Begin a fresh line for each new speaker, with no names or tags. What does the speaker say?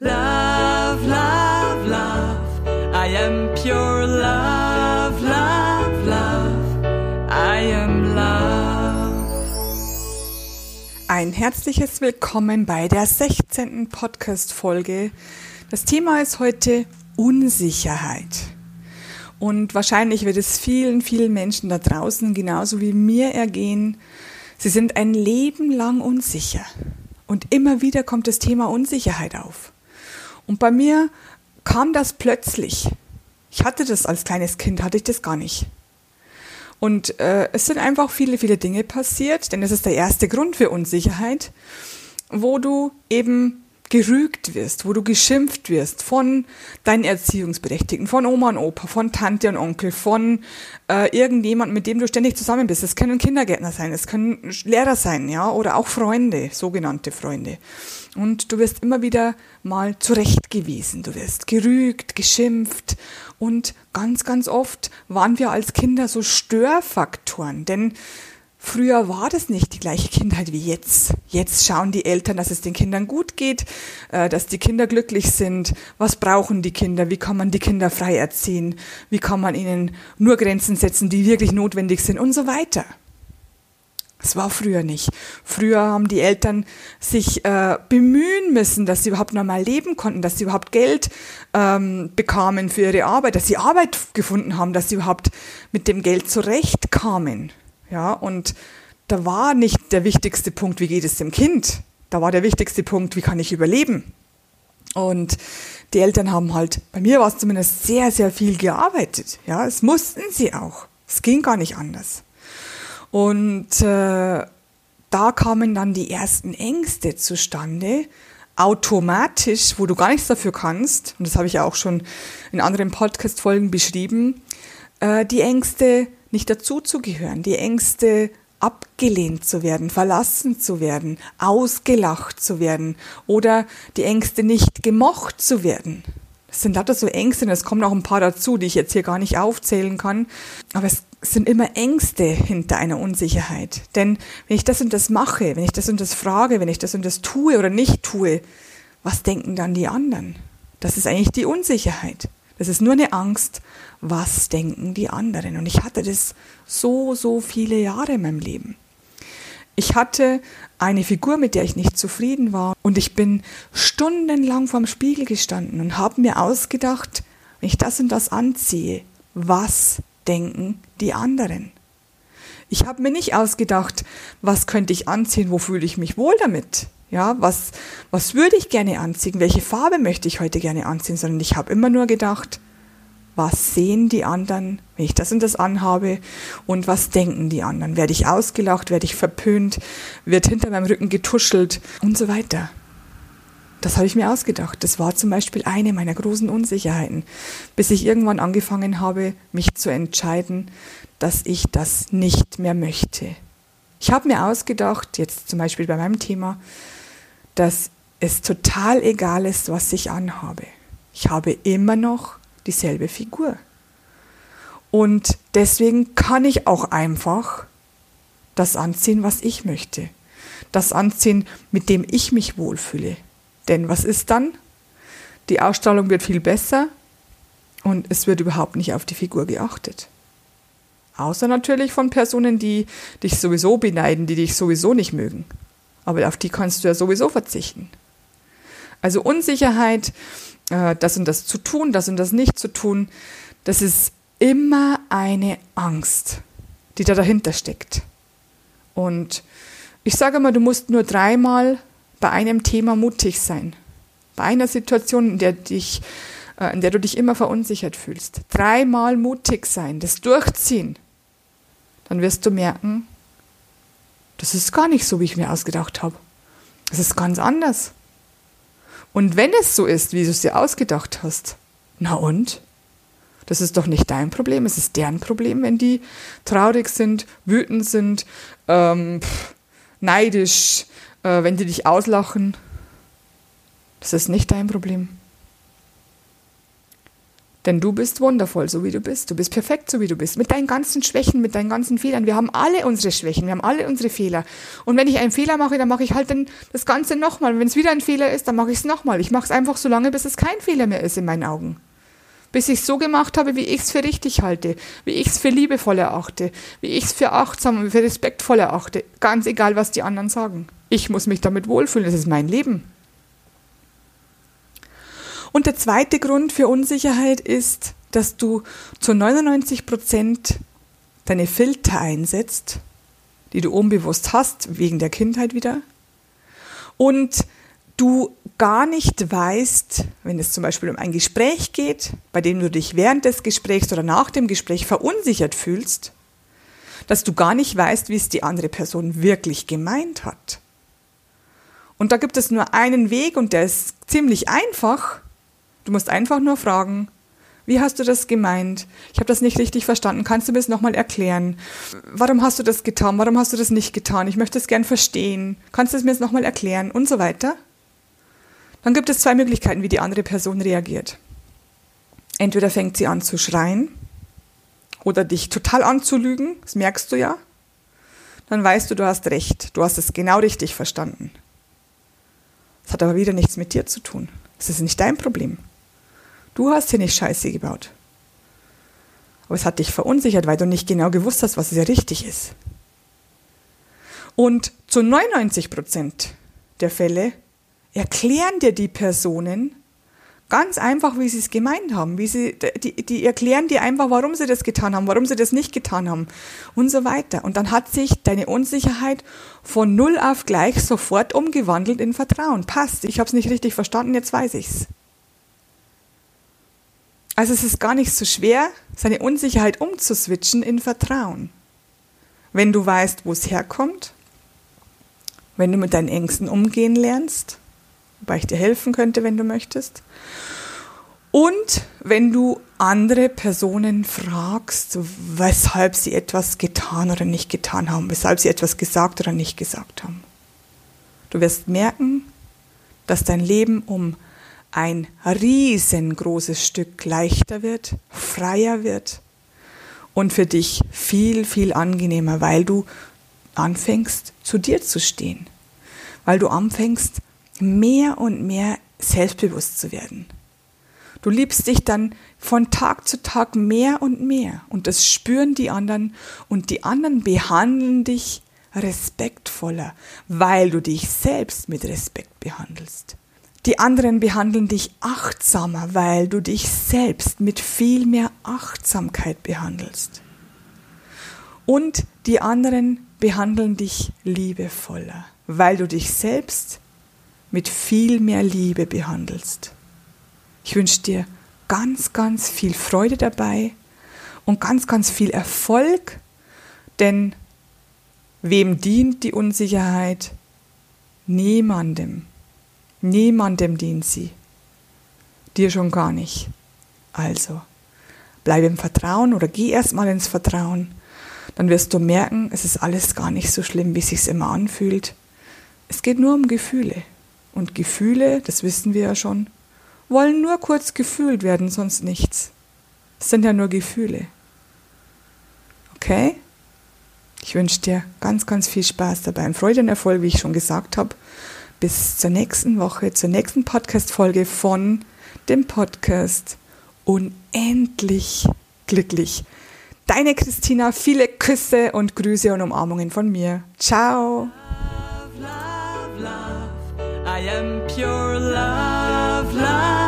Love, love, love. I am pure love, love, love. I am love.
Ein herzliches Willkommen bei der 16. Podcast-Folge. Das Thema ist heute Unsicherheit. Und wahrscheinlich wird es vielen, vielen Menschen da draußen genauso wie mir ergehen. Sie sind ein Leben lang unsicher. Und immer wieder kommt das Thema Unsicherheit auf. Und bei mir kam das plötzlich. Ich hatte das als kleines Kind, hatte ich das gar nicht. Und äh, es sind einfach viele, viele Dinge passiert, denn das ist der erste Grund für Unsicherheit, wo du eben gerügt wirst, wo du geschimpft wirst von deinen Erziehungsberechtigten, von Oma und Opa, von Tante und Onkel, von äh, irgendjemand, mit dem du ständig zusammen bist. Es können Kindergärtner sein, es können Lehrer sein, ja, oder auch Freunde, sogenannte Freunde. Und du wirst immer wieder mal zurechtgewiesen, du wirst gerügt, geschimpft und ganz, ganz oft waren wir als Kinder so Störfaktoren, denn Früher war das nicht die gleiche Kindheit wie jetzt. Jetzt schauen die Eltern, dass es den Kindern gut geht, äh, dass die Kinder glücklich sind. Was brauchen die Kinder? Wie kann man die Kinder frei erziehen? Wie kann man ihnen nur Grenzen setzen, die wirklich notwendig sind und so weiter. Das war früher nicht. Früher haben die Eltern sich äh, bemühen müssen, dass sie überhaupt normal leben konnten, dass sie überhaupt Geld ähm, bekamen für ihre Arbeit, dass sie Arbeit gefunden haben, dass sie überhaupt mit dem Geld zurechtkamen. Ja, und da war nicht der wichtigste Punkt, wie geht es dem Kind? Da war der wichtigste Punkt, wie kann ich überleben? Und die Eltern haben halt, bei mir war es zumindest sehr, sehr viel gearbeitet. Ja, es mussten sie auch. Es ging gar nicht anders. Und äh, da kamen dann die ersten Ängste zustande, automatisch, wo du gar nichts dafür kannst. Und das habe ich ja auch schon in anderen Podcast-Folgen beschrieben. Äh, die Ängste, nicht dazuzugehören, die Ängste abgelehnt zu werden, verlassen zu werden, ausgelacht zu werden oder die Ängste nicht gemocht zu werden. Das sind lauter so Ängste und es kommen auch ein paar dazu, die ich jetzt hier gar nicht aufzählen kann. Aber es sind immer Ängste hinter einer Unsicherheit. Denn wenn ich das und das mache, wenn ich das und das frage, wenn ich das und das tue oder nicht tue, was denken dann die anderen? Das ist eigentlich die Unsicherheit. Das ist nur eine Angst, was denken die anderen. Und ich hatte das so, so viele Jahre in meinem Leben. Ich hatte eine Figur, mit der ich nicht zufrieden war. Und ich bin stundenlang vorm Spiegel gestanden und habe mir ausgedacht, wenn ich das und das anziehe, was denken die anderen? Ich habe mir nicht ausgedacht, was könnte ich anziehen, wo fühle ich mich wohl damit? Ja, was, was würde ich gerne anziehen? Welche Farbe möchte ich heute gerne anziehen? Sondern ich habe immer nur gedacht, was sehen die anderen, wenn ich das und das anhabe und was denken die anderen? Werde ich ausgelacht, werde ich verpönt, wird hinter meinem Rücken getuschelt und so weiter. Das habe ich mir ausgedacht. Das war zum Beispiel eine meiner großen Unsicherheiten, bis ich irgendwann angefangen habe, mich zu entscheiden, dass ich das nicht mehr möchte. Ich habe mir ausgedacht, jetzt zum Beispiel bei meinem Thema, dass es total egal ist, was ich anhabe. Ich habe immer noch dieselbe Figur. Und deswegen kann ich auch einfach das anziehen, was ich möchte. Das anziehen, mit dem ich mich wohlfühle. Denn was ist dann? Die Ausstrahlung wird viel besser und es wird überhaupt nicht auf die Figur geachtet. Außer natürlich von Personen, die dich sowieso beneiden, die dich sowieso nicht mögen. Aber auf die kannst du ja sowieso verzichten. Also Unsicherheit, äh, das und das zu tun, das und das nicht zu tun, das ist immer eine Angst, die da dahinter steckt. Und ich sage mal, du musst nur dreimal bei einem Thema mutig sein. Bei einer Situation, in der, dich, äh, in der du dich immer verunsichert fühlst. Dreimal mutig sein, das durchziehen. Dann wirst du merken, das ist gar nicht so, wie ich mir ausgedacht habe. Es ist ganz anders. Und wenn es so ist, wie du es dir ausgedacht hast, na und? Das ist doch nicht dein Problem, es ist deren Problem, wenn die traurig sind, wütend sind, ähm, neidisch, äh, wenn die dich auslachen. Das ist nicht dein Problem. Denn du bist wundervoll, so wie du bist. Du bist perfekt, so wie du bist. Mit deinen ganzen Schwächen, mit deinen ganzen Fehlern. Wir haben alle unsere Schwächen, wir haben alle unsere Fehler. Und wenn ich einen Fehler mache, dann mache ich halt dann das Ganze nochmal. Wenn es wieder ein Fehler ist, dann mache ich es nochmal. Ich mache es einfach so lange, bis es kein Fehler mehr ist in meinen Augen. Bis ich es so gemacht habe, wie ich es für richtig halte, wie ich es für liebevoll erachte, wie ich es für achtsam und für respektvoll erachte. Ganz egal, was die anderen sagen. Ich muss mich damit wohlfühlen, es ist mein Leben. Und der zweite Grund für Unsicherheit ist, dass du zu 99 Prozent deine Filter einsetzt, die du unbewusst hast, wegen der Kindheit wieder. Und du gar nicht weißt, wenn es zum Beispiel um ein Gespräch geht, bei dem du dich während des Gesprächs oder nach dem Gespräch verunsichert fühlst, dass du gar nicht weißt, wie es die andere Person wirklich gemeint hat. Und da gibt es nur einen Weg und der ist ziemlich einfach. Du musst einfach nur fragen, wie hast du das gemeint? Ich habe das nicht richtig verstanden. Kannst du mir das nochmal erklären? Warum hast du das getan? Warum hast du das nicht getan? Ich möchte es gern verstehen. Kannst du es mir jetzt nochmal erklären? Und so weiter. Dann gibt es zwei Möglichkeiten, wie die andere Person reagiert. Entweder fängt sie an zu schreien oder dich total anzulügen, das merkst du ja. Dann weißt du, du hast recht, du hast es genau richtig verstanden. Das hat aber wieder nichts mit dir zu tun. Das ist nicht dein Problem. Du hast hier nicht Scheiße gebaut. Aber es hat dich verunsichert, weil du nicht genau gewusst hast, was sehr richtig ist. Und zu 99 Prozent der Fälle erklären dir die Personen ganz einfach, wie sie es gemeint haben. Wie sie, die, die erklären dir einfach, warum sie das getan haben, warum sie das nicht getan haben und so weiter. Und dann hat sich deine Unsicherheit von null auf gleich sofort umgewandelt in Vertrauen. Passt, ich habe es nicht richtig verstanden, jetzt weiß ich's. Also es ist gar nicht so schwer, seine Unsicherheit umzuswitchen in Vertrauen. Wenn du weißt, wo es herkommt, wenn du mit deinen Ängsten umgehen lernst, wobei ich dir helfen könnte, wenn du möchtest, und wenn du andere Personen fragst, weshalb sie etwas getan oder nicht getan haben, weshalb sie etwas gesagt oder nicht gesagt haben. Du wirst merken, dass dein Leben um ein riesengroßes Stück leichter wird, freier wird und für dich viel, viel angenehmer, weil du anfängst, zu dir zu stehen, weil du anfängst, mehr und mehr selbstbewusst zu werden. Du liebst dich dann von Tag zu Tag mehr und mehr und das spüren die anderen und die anderen behandeln dich respektvoller, weil du dich selbst mit Respekt behandelst. Die anderen behandeln dich achtsamer, weil du dich selbst mit viel mehr Achtsamkeit behandelst. Und die anderen behandeln dich liebevoller, weil du dich selbst mit viel mehr Liebe behandelst. Ich wünsche dir ganz, ganz viel Freude dabei und ganz, ganz viel Erfolg, denn wem dient die Unsicherheit? Niemandem. Niemandem dient sie. Dir schon gar nicht. Also, bleib im Vertrauen oder geh erstmal ins Vertrauen. Dann wirst du merken, es ist alles gar nicht so schlimm, wie es sich immer anfühlt. Es geht nur um Gefühle. Und Gefühle, das wissen wir ja schon, wollen nur kurz gefühlt werden, sonst nichts. Es sind ja nur Gefühle. Okay? Ich wünsche dir ganz, ganz viel Spaß dabei und Freude und Erfolg, wie ich schon gesagt habe bis zur nächsten Woche, zur nächsten Podcast-Folge von dem Podcast Unendlich glücklich. Deine Christina, viele Küsse und Grüße und Umarmungen von mir. Ciao. Love, love, love.